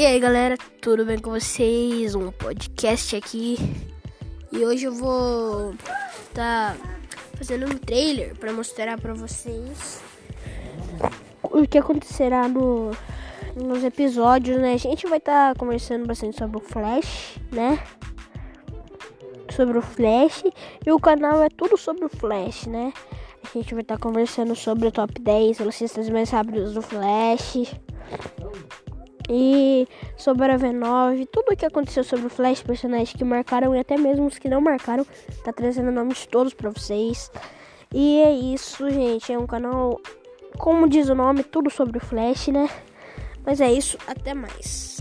E aí galera, tudo bem com vocês? Um podcast aqui e hoje eu vou tá fazendo um trailer para mostrar para vocês o que acontecerá no, nos episódios, né? A gente vai estar tá conversando bastante sobre o Flash, né? Sobre o Flash e o canal é tudo sobre o Flash, né? A gente vai estar tá conversando sobre o top 10 velocistas mais rápidos do Flash e sobre a V9, tudo o que aconteceu sobre o Flash, personagens que marcaram e até mesmo os que não marcaram, tá trazendo nomes de todos para vocês. E é isso, gente, é um canal, como diz o nome, tudo sobre o Flash, né? Mas é isso, até mais.